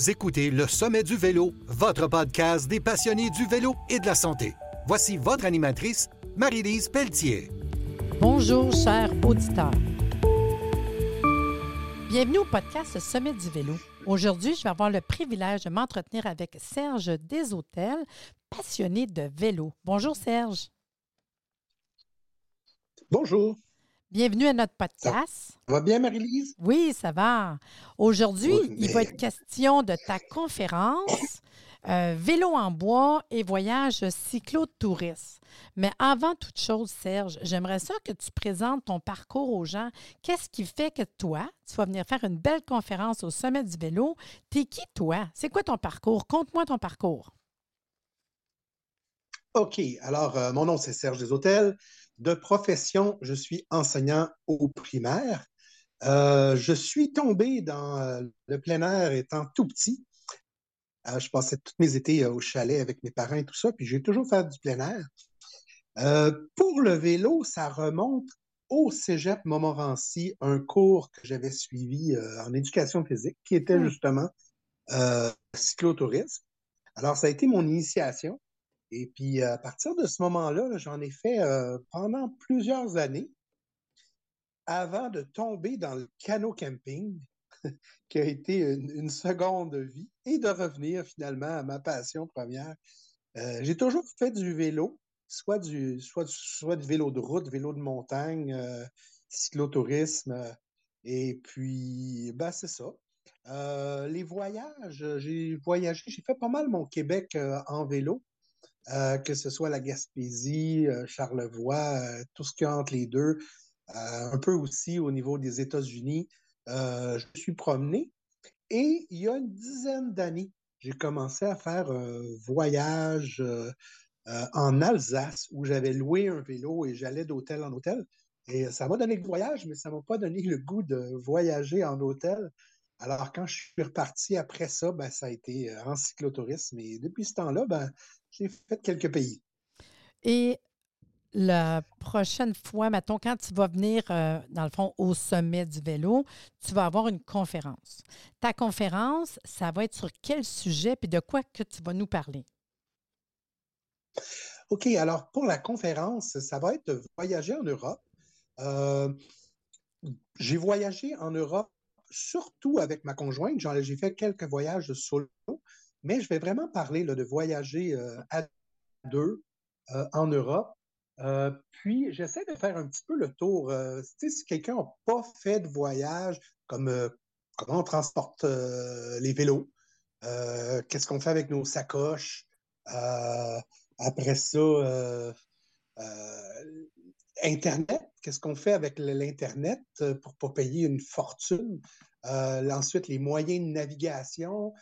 Vous écoutez Le Sommet du Vélo, votre podcast des passionnés du vélo et de la santé. Voici votre animatrice, Marie-Lise Pelletier. Bonjour, chers auditeurs. Bienvenue au podcast Sommet du vélo. Aujourd'hui, je vais avoir le privilège de m'entretenir avec Serge Deshôtels, passionné de vélo. Bonjour, Serge. Bonjour. Bienvenue à notre podcast. Ça va bien, Marie-Lise? Oui, ça va. Aujourd'hui, Oui, il va être question de ta conférence euh, Vélo en bois et voyage cyclotourisme. Mais avant toute chose, Serge, j'aimerais ça que tu présentes ton parcours aux gens. Qu'est-ce qui fait que toi, tu vas venir faire une belle conférence au sommet du vélo? T'es qui, toi? C'est quoi ton parcours? Conte-moi ton parcours. OK. Alors, euh, mon nom, c'est Serge Deshôtels. De profession, je suis enseignant au primaire. Euh, je suis tombé dans euh, le plein air étant tout petit. Euh, je passais tous mes étés au chalet avec mes parents et tout ça, puis j'ai toujours fait du plein air. Euh, pour le vélo, ça remonte au Cégep Montmorency, un cours que j'avais suivi en éducation physique, qui était Hmm. justement cyclotourisme. Alors, ça a été mon initiation. Et puis, à partir de ce moment-là, là, j'en ai fait euh, pendant plusieurs années avant de tomber dans le canot camping, qui a été une, seconde vie, et de revenir finalement à ma passion première. Euh, j'ai toujours fait du vélo, soit du, soit, soit du vélo de route, vélo de montagne, euh, cyclotourisme, et puis, ben, c'est ça. Les voyages, j'ai voyagé, j'ai fait pas mal mon Québec en vélo euh, que ce soit la Gaspésie, euh, Charlevoix, euh, tout ce qu'il y a entre les deux, un peu aussi au niveau des États-Unis. Je suis promené et il y a une dizaine d'années, j'ai commencé à faire un voyage en Alsace où j'avais loué un vélo et j'allais d'hôtel en hôtel. Et ça m'a donné le voyage, mais ça m'a pas donné le goût de voyager en hôtel. Alors, quand je suis reparti après ça, ben, ça a été en cyclotourisme. Et depuis ce temps-là, ben, j'ai fait quelques pays. Et la prochaine fois, mettons, quand tu vas venir, euh, dans le fond, au sommet du vélo, tu vas avoir une conférence. Ta conférence, ça va être sur quel sujet puis de quoi que tu vas nous parler? OK, alors pour la conférence, ça va être de voyager en Europe. Euh, j'ai voyagé en Europe surtout avec ma conjointe. J'ai fait quelques voyages solo, mais je vais vraiment parler de voyager euh, à deux euh, en Europe. Euh, puis, j'essaie de faire un petit peu le tour. Si quelqu'un n'a pas fait de voyage, comme comment on transporte les vélos, qu'est-ce qu'on fait avec nos sacoches, après ça, Internet, qu'est-ce qu'on fait avec l'Internet pour pas payer une fortune? Ensuite, les moyens de navigation.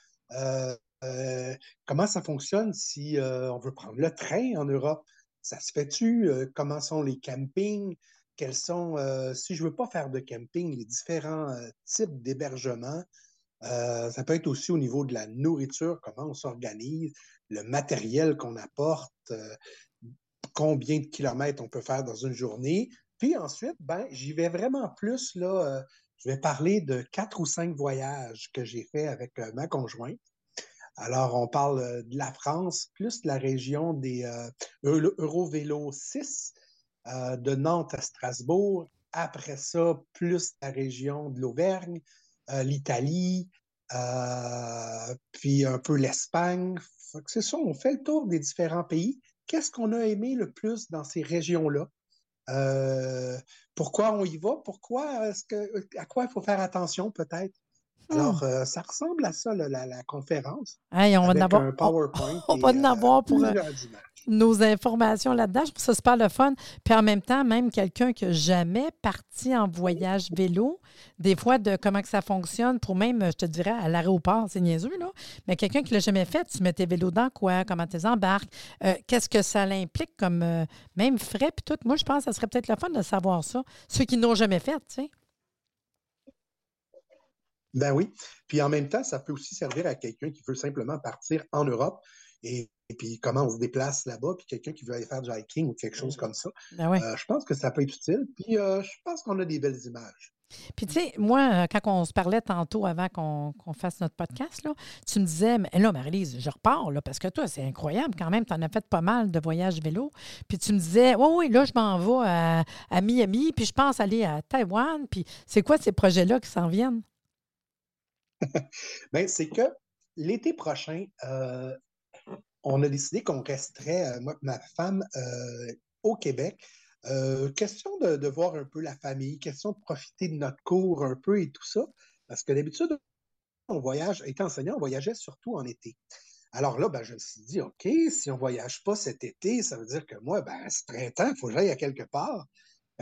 Euh, comment ça fonctionne si euh, on veut prendre le train en Europe? Ça se fait-tu? Euh, comment sont les campings? Quels sont, si je veux pas faire de camping, les différents types d'hébergement? Ça peut être aussi au niveau de la nourriture, comment on s'organise, le matériel qu'on apporte, combien de kilomètres on peut faire dans une journée. Puis ensuite, ben, j'y vais vraiment plus, là, je vais parler de quatre ou cinq voyages que j'ai fait avec ma conjointe. Alors, on parle euh, de la France, plus de la région des euh, Euro- Eurovélo 6, euh, de Nantes à Strasbourg. Après ça, plus la région de l'Auvergne, euh, l'Italie, puis un peu l'Espagne. C'est ça, on fait le tour des différents pays. Qu'est-ce qu'on a aimé le plus dans ces régions-là? Pourquoi on y va? Pourquoi est-ce à quoi il faut faire attention peut-être? Alors, euh, ça ressemble à ça, là, la, la conférence, Hey, on va en avec avoir, un PowerPoint. on va en euh, avoir pour euh, nos informations là-dedans. Je trouve ça super le fun. Puis en même temps, même quelqu'un qui n'a jamais parti en voyage vélo, des fois, de comment que ça fonctionne, pour même, je te dirais, à l'aéroport, c'est niaiseux, là. Mais quelqu'un qui ne l'a jamais fait, tu mets tes vélos dans quoi? Comment tu les embarques? Euh, Qu'est-ce que ça implique comme même frais puis tout? Moi, je pense que ça serait peut-être le fun de savoir ça. Ceux qui n'ont jamais fait, tu sais. Ben oui. Puis en même temps, ça peut aussi servir à quelqu'un qui veut simplement partir en Europe et, et puis comment on se déplace là-bas, puis quelqu'un qui veut aller faire du hiking ou quelque chose comme ça. Ben. Euh, je pense que ça peut être utile. Puis euh, je pense qu'on a des belles images. Puis, tu sais, moi, euh, quand on se parlait tantôt avant qu'on fasse notre podcast, là, tu me disais, mais là, Marie-Lise, je repars, là, parce que toi, c'est incroyable quand même. Tu en as fait pas mal de voyages vélo. Puis, tu me disais, oui, oui, là, je m'en vais à, à, Miami, puis je pense aller à Taïwan. Puis, c'est quoi ces projets-là qui s'en viennent? Bien, c'est que l'été prochain, euh, on a décidé qu'on resterait, euh, moi ma femme, au Québec euh, question de, voir un peu la famille, question de profiter de notre cours un peu et tout ça, parce que d'habitude, on voyage, étant enseignant, on voyageait surtout en été. Alors là, ben, je me suis dit, OK, si on ne voyage pas cet été, ça veut dire que moi, ben, ce printemps, il faut que j'aille à quelque part.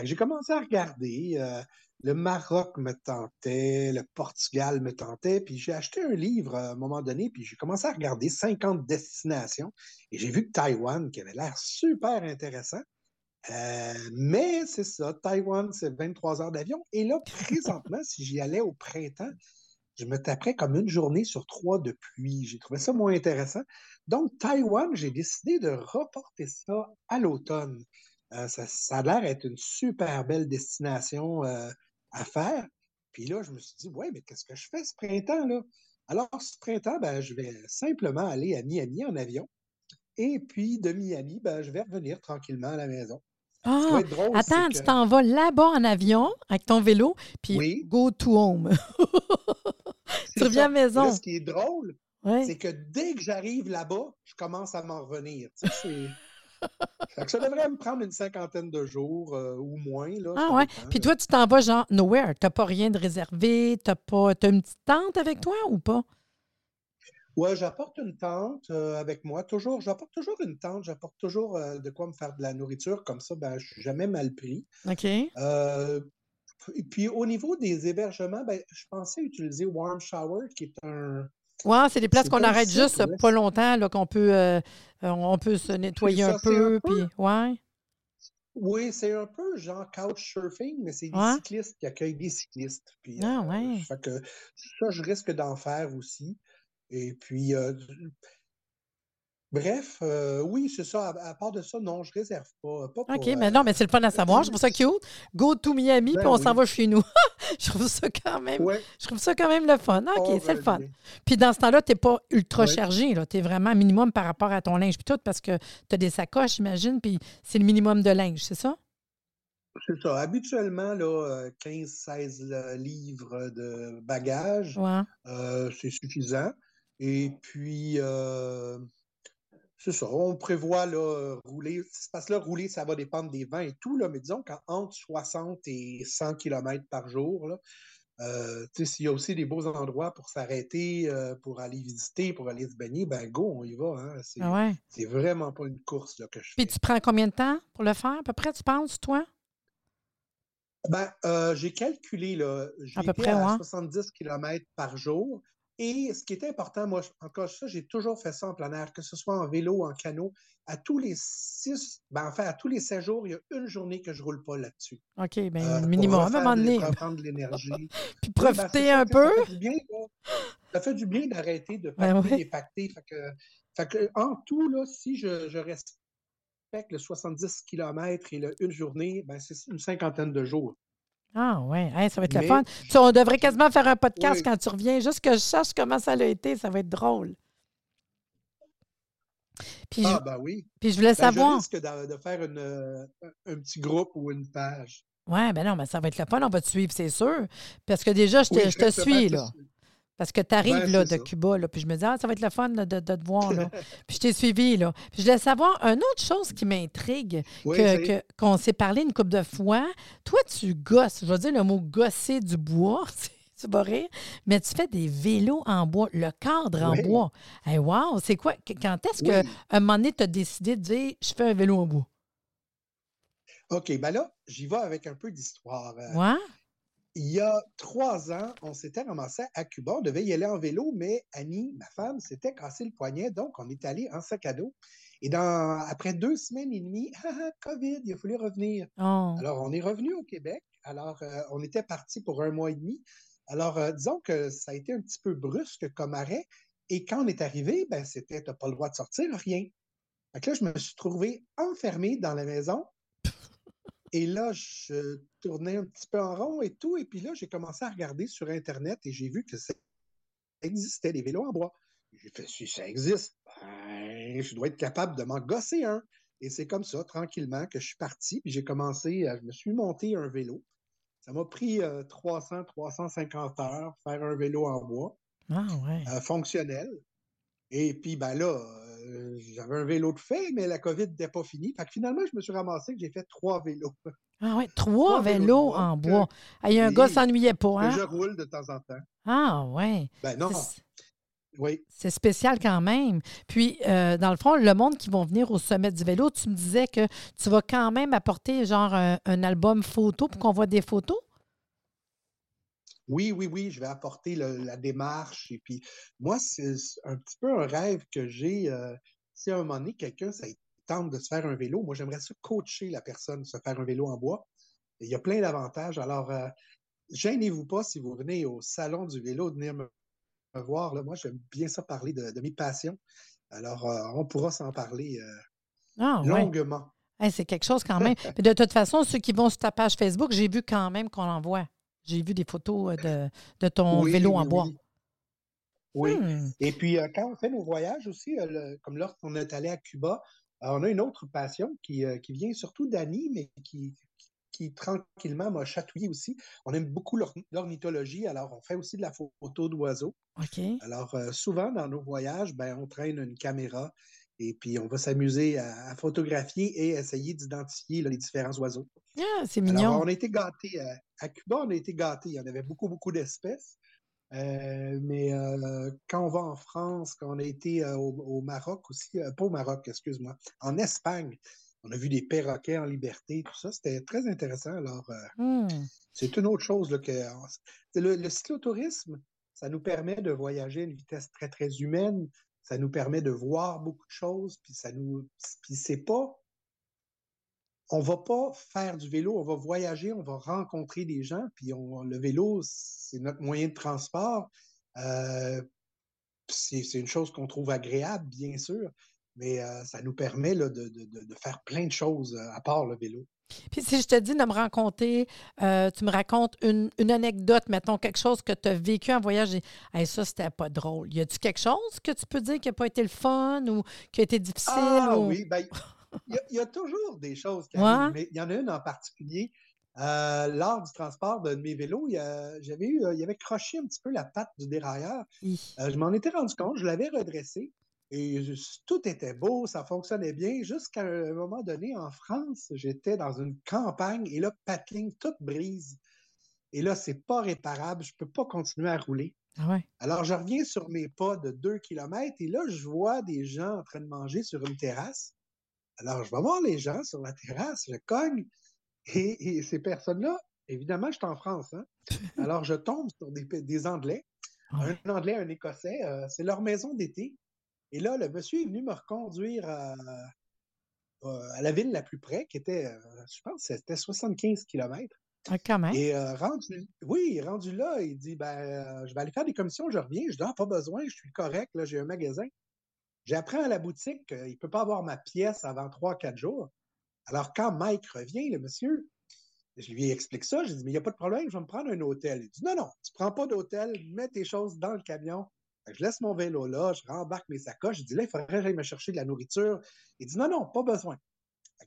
J'ai commencé à regarder. Euh, le Maroc me tentait, le Portugal me tentait, puis j'ai acheté un livre à un moment donné, puis j'ai commencé à regarder 50 destinations, et j'ai vu que Taïwan, qui avait l'air super intéressant, euh, mais c'est ça, Taïwan, c'est 23 heures d'avion. Et là, présentement, si j'y allais au printemps, je me taperais comme une journée sur trois de pluie. J'ai trouvé ça moins intéressant. Donc, Taïwan, j'ai décidé de reporter ça à l'automne. Euh, ça, a l'air d'être une super belle destination euh, à faire. Puis là, je me suis dit, ouais, mais qu'est-ce que je fais ce printemps-là? Alors, ce printemps, ben, je vais simplement aller à Miami en avion. Et puis, de Miami, ben, je vais revenir tranquillement à la maison. Ah, attends, tu t'en vas là-bas en avion avec ton vélo, puis go to home. tu reviens à la maison. ce qui est drôle, c'est que dès que j'arrive là-bas, je commence à m'en revenir. Ça devrait me prendre une cinquantaine de jours euh, ou moins. Là, ah ouais. Puis toi, tu t'en vas genre nowhere. Tu n'as pas rien de réservé. Tu as, pas... as une petite tente avec toi ou pas? Oui, j'apporte une tente euh, avec moi. Toujours, j'apporte toujours une tente, j'apporte toujours euh, de quoi me faire de la nourriture. Comme ça, ben, je ne suis jamais mal pris. OK. Puis au niveau des hébergements, ben, je pensais utiliser Warm Shower, qui est un. Oui, c'est des places qu'on arrête juste pas longtemps, là, qu'on peut, on peut se nettoyer un peu. Puis, ouais. Oui, c'est un peu genre couchsurfing, mais c'est des cyclistes qui accueillent des cyclistes. Puis, ah, ouais. que ça, je risque d'en faire aussi. Et puis, euh, bref, euh, oui, c'est ça. À, part de ça, non, je ne réserve pas. OK, mais non, mais c'est le fun à savoir. Je trouve ça cute. Go to Miami, ben puis on s'en va chez nous. je trouve ça quand même. Je trouve ça quand même le fun. OK, oh, c'est le fun. Puis dans ce temps-là, tu n'es pas ultra chargé. Tu es vraiment minimum par rapport à ton linge, puis tout, parce que tu as des sacoches, j'imagine, puis c'est le minimum de linge, c'est ça? C'est ça. Habituellement, là, 15-16 euh, livres de bagages, c'est suffisant. Et puis, euh, c'est ça, on prévoit là, rouler. Parce que là, rouler, ça va dépendre des vents et tout, là, mais disons qu'entre 60 et 100 km par jour, là, euh, s'il y a aussi des beaux endroits pour s'arrêter, euh, pour aller visiter, pour aller se baigner, ben go, on y va. Hein. C'est, ah vraiment pas une course là, que je fais. Puis tu prends combien de temps pour le faire, à peu près, tu penses, toi? Ben, j'ai calculé, là, j'ai à, peu à 70 km par jour. Et ce qui est important, moi, encore ça, j'ai toujours fait ça en plein air, que ce soit en vélo, en canot. À tous les six, ben, enfin, à tous les sept jours, il y a une journée que je ne roule pas là-dessus. OK, bien, euh, minimum, à un moment donné. De l'énergie. Puis ben, profiter un peu. Ça fait du bien, ça fait du bien d'arrêter de ben pacter et pacter. Fait que, en tout, là, si je, je respecte le 70 km et le, une journée, ben, c'est une cinquantaine de jours. Ah oui, ça va être le fun. on devrait quasiment faire un podcast quand tu reviens, juste que je sache comment ça a été, ça va être drôle. Puis ah, ben oui. Puis je voulais ben, savoir. Je risque de, faire un petit groupe ou une page. Oui, ben non, mais ça va être le fun, on va te suivre, c'est sûr. Parce que déjà, je te, je te suis, là. Parce que tu arrives là, de Cuba, là, puis je me dis, ah, ça va être le fun de, de, te voir. Là. puis je t'ai suivi. Là. Puis je voulais savoir une autre chose qui m'intrigue, que, qu'on s'est parlé une couple de fois. Toi, tu gosses, je veux dire le mot gosser du bois, tu vas rire, mais tu fais des vélos en bois, le cadre en bois. Hey, wow, c'est quoi? Quand est-ce qu'à un moment donné, tu as décidé de dire, je fais un vélo en bois? OK, ben là, j'y vais avec un peu d'histoire. Euh, ouais? Il y a trois ans, on s'était ramassé à Cuba. On devait y aller en vélo, mais Annie, ma femme, s'était cassé le poignet. Donc, on est allé en sac à dos. Et dans, après deux semaines et demie, ah, COVID, il a fallu revenir. Oh. Alors, on est revenu au Québec. Alors, euh, on était parti pour un mois et demi. Alors, euh, disons que ça a été un petit peu brusque comme arrêt. Et quand on est arrivé, ben, c'était, t'as pas le droit de sortir, rien. Donc là, je me suis trouvé enfermé dans la maison Et là, je tournais un petit peu en rond et tout. Et puis là, j'ai commencé à regarder sur Internet et j'ai vu que ça existait, des vélos en bois. J'ai fait, si ça existe, ben, je dois être capable de m'en gosser un. Et c'est comme ça, tranquillement, que je suis parti. Puis j'ai commencé, je me suis monté un vélo. Ça m'a pris 300, 350 heures faire un vélo en bois. Ah, ouais. Euh, fonctionnel. Et puis, ben là, euh, j'avais un vélo de fait, mais la COVID n'était pas finie. Fait que finalement, je me suis ramassé que j'ai fait trois vélos. Ah ouais, trois, vélos, en bois. Il y a un gars s'ennuyait pas, hein? je roule de temps en temps. Ah ouais. Ben non. Oui. C'est spécial quand même. Puis, euh, dans le fond, le monde qui vont venir au sommet du vélo, tu me disais que tu vas quand même apporter genre un, un album photo pour qu'on voit des photos? Oui, oui, oui, je vais apporter la démarche. Et puis, moi, c'est un petit peu un rêve que j'ai. Euh, si à un moment donné, quelqu'un, ça tente de se faire un vélo, moi, j'aimerais ça coacher la personne, se faire un vélo en bois. il y a plein d'avantages. Alors, euh, gênez-vous pas si vous venez au salon du vélo, de venir me, voir. Là. Moi, j'aime bien ça parler de, mes passions. Alors, euh, on pourra s'en parler ah, longuement. c'est quelque chose quand même. de toute façon, ceux qui vont sur ta page Facebook, j'ai vu quand même qu'on l'envoie. J'ai vu des photos euh, de, ton vélo en bois. Oui. Hmm. Et puis, euh, quand on fait nos voyages aussi, euh, comme lorsqu'on est allé à Cuba, on a une autre passion qui, qui vient surtout d'Annie, mais qui, qui tranquillement m'a chatouillé aussi. On aime beaucoup l'ornithologie, alors on fait aussi de la photo d'oiseaux. OK. Alors, souvent dans nos voyages, ben, on traîne une caméra et puis on va s'amuser à, photographier et essayer d'identifier les différents oiseaux. Ah, c'est mignon. Alors, on a été gâtés à Cuba, on a été gâtés. Il y en avait beaucoup, beaucoup d'espèces. Euh, mais euh, quand on va en France, quand on a été euh, au, Maroc aussi, pas au Maroc, excuse-moi, en Espagne, on a vu des perroquets en liberté, tout ça, c'était très intéressant. Alors, hmm. c'est une autre chose là, que le, le, cyclotourisme, ça nous permet de voyager à une vitesse très, très humaine. Ça nous permet de voir beaucoup de choses, puis ça nous. Puis c'est pas on va pas faire du vélo, on va voyager, on va rencontrer des gens, puis on, le vélo, c'est notre moyen de transport. Euh, c'est une chose qu'on trouve agréable, bien sûr, mais euh, ça nous permet de, faire plein de choses euh, à part le vélo. Puis si je te dis de me raconter, tu me racontes une, anecdote, mettons, quelque chose que tu as vécu en voyage, et ça, c'était pas drôle. Y a-tu quelque chose que tu peux dire qui n'a pas été le fun ou qui a été difficile? Ah oui, bien il, y a, toujours des choses qui arrivent, mais il y en a une en particulier. Euh, lors du transport de mes vélos, j'avais eu, il y avait croché un petit peu la patte du dérailleur. Euh, je m'en étais rendu compte, je l'avais redressé et tout était beau, ça fonctionnait bien. Jusqu'à un moment donné, en France, j'étais dans une campagne et là, patin, toute brise. Et là, c'est pas réparable, je peux pas continuer à rouler. Ah Alors, je reviens sur mes pas de 2 km et là, je vois des gens en train de manger sur une terrasse. Alors, je vais voir les gens sur la terrasse, je cogne, et, ces personnes-là, évidemment, je suis en France, hein? alors je tombe sur des, Anglais, un Anglais, un Écossais, euh, c'est leur maison d'été. Et là, le monsieur est venu me reconduire à, la ville la plus près, qui était, euh, je pense, c'était 75 km. Ah, quand même? Et euh, rendu, oui, rendu là, il dit ben, je vais aller faire des commissions, je reviens. Je dis ah, pas besoin, je suis correct, là, j'ai un magasin. J'apprends à la boutique qu'il ne peut pas avoir ma pièce avant 3-4 jours. Alors, quand Mike revient, le monsieur, je lui explique ça. Je dis, mais il n'y a pas de problème, je vais me prendre un hôtel. Il dit, non, non, tu ne prends pas d'hôtel, mets tes choses dans le camion. Je laisse mon vélo là, je rembarque mes sacoches. Je dis, là, il faudrait que j'aille me chercher de la nourriture. Il dit, non, non, pas besoin.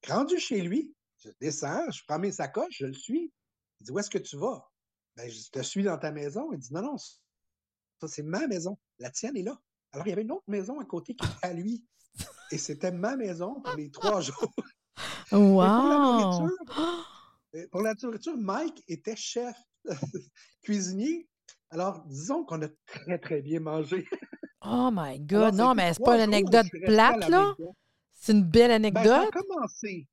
Rendu chez lui, je descends, je prends mes sacoches, je le suis. Il dit, où est-ce que tu vas? Ben, je te suis dans ta maison. Il dit, non, non, ça, c'est ma maison. La tienne est là. Alors, il y avait une autre maison à côté qui était à lui. Et c'était ma maison pour les trois jours. Wow! Euh, pour, la nourriture, Mike était chef cuisinier. Alors, disons qu'on a très, très bien mangé. oh my God! non, mais c'est pas une anecdote plate, là? C'est une belle anecdote. Ben, ça a commencé.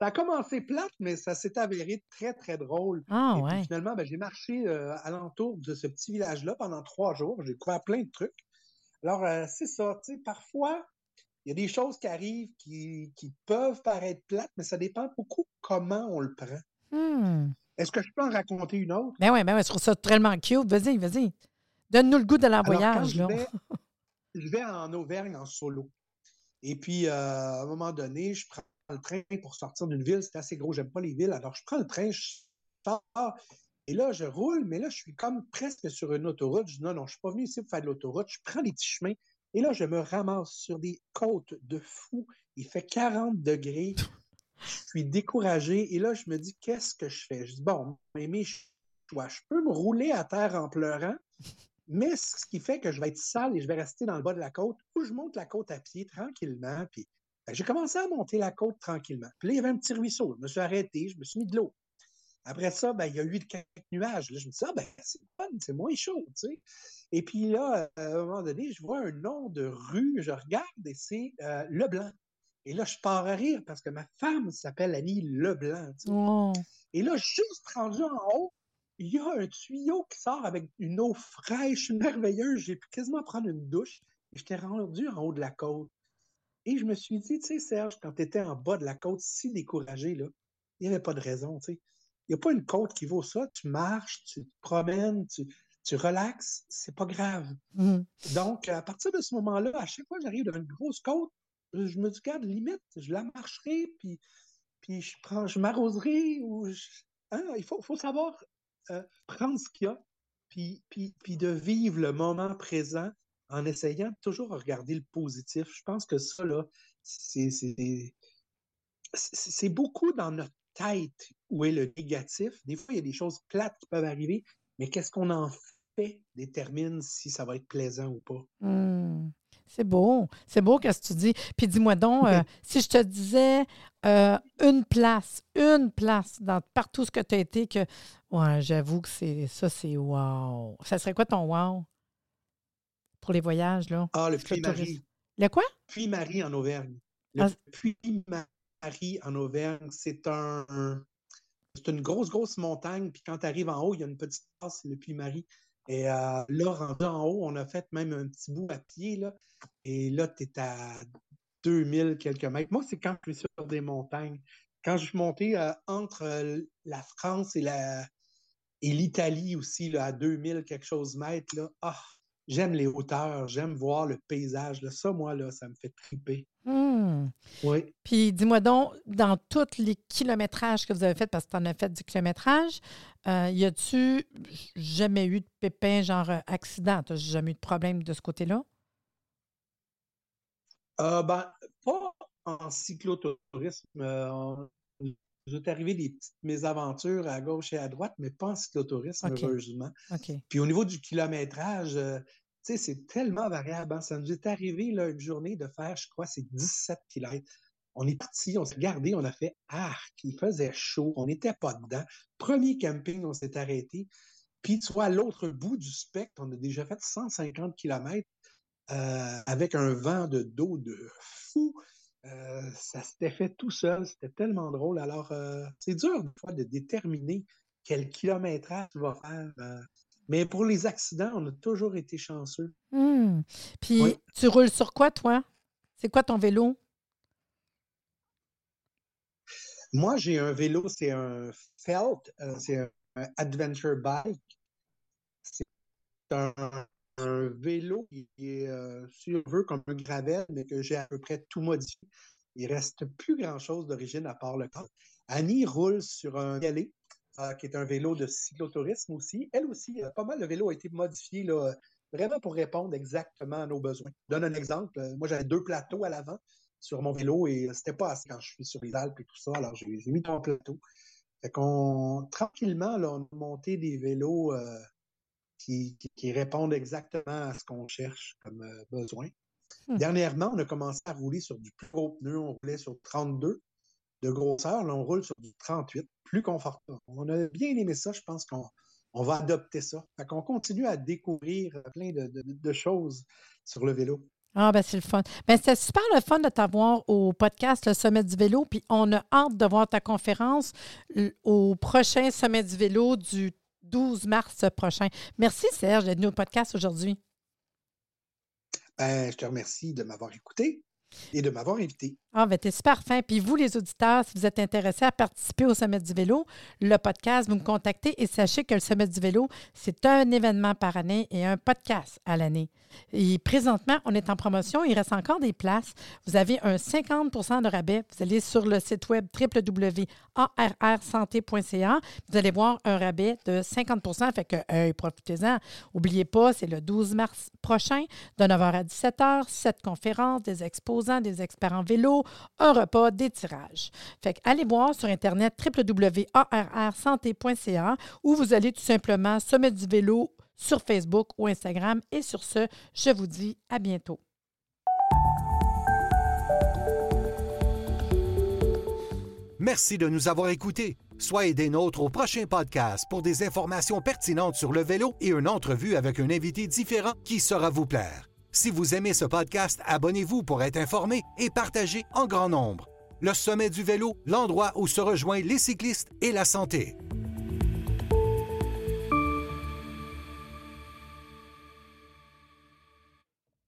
Ça a commencé plate, mais ça s'est avéré très, très drôle. Ah, ouais. finalement, ben, j'ai marché euh, alentour de ce petit village-là pendant trois jours. J'ai découvert plein de trucs. Alors, euh, c'est ça, tu sais, parfois, il y a des choses qui arrivent qui, peuvent paraître plates, mais ça dépend beaucoup comment on le prend. Hmm. Est-ce que je peux en raconter une autre? Ben oui, ben oui, je trouve ça tellement cute. Vas-y, vas-y. Donne-nous le goût de l'envoyage. Je, je, vais en Auvergne en solo. Et puis, euh, à un moment donné, je prends le train pour sortir d'une ville. C'est assez gros, j'aime pas les villes. Alors, je prends le train, je sors, et là, je roule, mais là, je suis comme presque sur une autoroute. Je dis non, non, je suis pas venu ici pour faire de l'autoroute. Je prends les petits chemins. Et là, je me ramasse sur des côtes de fou. Il fait 40 degrés. Je suis découragé. Et là, je me dis, qu'est-ce que je fais? Je dis, bon, mes choix. Je peux me rouler à terre en pleurant, mais ce qui fait que je vais être sale et je vais rester dans le bas de la côte, ou je monte la côte à pied tranquillement. Puis ben, j'ai commencé à monter la côte tranquillement. Puis là, il y avait un petit ruisseau. Je me suis arrêté, je me suis mis de l'eau. Après ça, ben, il y a eu quelques nuages. Là, je me dis, ah, ben, c'est fun, c'est moins chaud, tu sais. Et puis là, à un moment donné, je vois un nom de rue, je regarde et c'est euh, Leblanc. Et là, je pars à rire parce que ma femme s'appelle Annie Leblanc. Oh. Et là, juste rendu en haut, il y a un tuyau qui sort avec une eau fraîche, merveilleuse. J'ai pu quasiment prendre une douche. Et j'étais rendu en haut de la côte. Et je me suis dit, tu sais, Serge, quand tu étais en bas de la côte, si découragé, là, il n'y avait pas de raison, tu sais. Il n'y a pas une côte qui vaut ça. Tu marches, tu te promènes, tu, tu relaxes, c'est pas grave. Mmh. Donc, à partir de ce moment-là, à chaque fois que j'arrive dans une grosse côte, je me dis, garde, limite, je la marcherai, puis, puis je, prends, je m'arroserai. Ou hein, il faut, faut savoir euh, prendre ce qu'il y a, puis, puis, puis de vivre le moment présent en essayant toujours à regarder le positif. Je pense que ça, là, c'est c'est beaucoup dans notre tête où est le négatif. Des fois, il y a des choses plates qui peuvent arriver, mais qu'est-ce qu'on en fait détermine si ça va être plaisant ou pas. Mmh. C'est beau. C'est beau qu'est-ce que tu dis. Puis dis-moi donc, euh, si je te disais euh, une place, une place dans partout ce que tu as été, que ouais, j'avoue que c'est ça, c'est wow. Ça serait quoi ton wow? Pour les voyages, là? Ah, le Puy-Marie. Le quoi? Puy-Marie en Auvergne. Le Ah. Puy-Marie en Auvergne, c'est un. C'est une grosse, grosse montagne. Puis quand tu arrives en haut, il y a une petite passe, c'est le Puy-Marie. Et euh, là, en haut, on a fait même un petit bout à pied. Et là, tu es à 2000 quelques mètres. Moi, c'est quand je suis sur des montagnes. Quand je suis monté euh, entre euh, la France et l'Italie aussi, là, à 2000 quelque chose mètres, là, ah, j'aime les hauteurs, j'aime voir le paysage. Là. Ça, moi, là, ça me fait triper. Mmh. Oui. Puis dis-moi donc, dans tous les kilométrages que vous avez fait, parce que tu en as fait du kilométrage, euh, y a-tu jamais eu de pépin, genre euh, accident? Tu jamais eu de problème de ce côté-là? Euh, ben, pas en cyclotourisme. Euh, nous est arrivé des petites mésaventures à gauche et à droite, mais pas en cyclotourisme, OK. heureusement. Puis au niveau du kilométrage, euh, tu sais, c'est tellement variable. hein. Ça nous est arrivé là, une journée de faire, je crois, c'est 17 km. On est parti, on s'est gardé, on a fait arc, il faisait chaud, on n'était pas dedans. Premier camping, on s'est arrêté. Puis tu vois, à l'autre bout du spectre, on a déjà fait 150 km avec un vent de dos de fou. Euh, ça s'était fait tout seul, c'était tellement drôle. Alors, euh, c'est dur des fois de déterminer quel kilométrage tu vas faire. euh, mais pour les accidents, on a toujours été chanceux. Mmh. Puis Oui. tu roules sur quoi, toi? C'est quoi ton vélo? Moi, j'ai un vélo, c'est un Felt, c'est un, un Adventure Bike. C'est un, un vélo qui est, euh, si on veut, comme un gravel, mais que j'ai à peu près tout modifié. Il reste plus grand-chose d'origine à part le corps. Annie roule sur un Galet, euh, qui est un vélo de cyclotourisme aussi. Elle aussi, euh, pas mal de vélos a été modifié là, vraiment pour répondre exactement à nos besoins. Je donne un exemple. Euh, Moi, j'avais deux plateaux à l'avant sur mon vélo et c'était pas assez quand je suis sur les Alpes et tout ça. Alors, j'ai mis un plateau. Fait qu'on, tranquillement, on a monté des vélos euh, qui, qui- qui répondent exactement à ce qu'on cherche comme euh, besoin. Hmm. Dernièrement, on a commencé à rouler sur du plus gros pneu. On roulait sur 32 de grosseur. Là, on roule sur du 38, plus confortable. On a bien aimé ça. Je pense qu'on on va adopter ça. Fait qu'on continue à découvrir plein de, de- de choses sur le vélo. Ah, ben c'est le fun. Ben, c'était super le fun de t'avoir au podcast Le Sommet du vélo. Puis on a hâte de voir ta conférence l- au prochain Sommet du vélo du 12 mars prochain. Merci, Serge, d'être venu au podcast aujourd'hui. Ben, je te remercie de m'avoir écouté. Et de m'avoir invité. Ah, ben, t'es super fin. Puis vous, les auditeurs, si vous êtes intéressés à participer au Sommet du vélo, le podcast, vous me contactez et sachez que le Sommet du vélo, c'est un événement par année et un podcast à l'année. Et présentement, on est en promotion. Il reste encore des places. Vous avez un 50% de rabais. Vous allez sur le site web www.arrsanté.ca. Vous allez voir un rabais de 50% Fait que, profitez-en. N'oubliez pas, c'est le 12 mars prochain, de 9h à 17h, cette conférence, des des experts en vélo, un repas, des tirages. Fait que allez voir sur Internet www.arrsanté.ca ou vous allez tout simplement Sommet du vélo sur Facebook ou Instagram. Et sur ce, je vous dis à bientôt. Merci de nous avoir écoutés. Soyez des nôtres au prochain podcast pour des informations pertinentes sur le vélo et une entrevue avec un invité différent qui saura vous plaire. Si vous aimez ce podcast, abonnez-vous pour être informé et partagez en grand nombre. Le sommet du vélo, l'endroit où se rejoignent les cyclistes et la santé.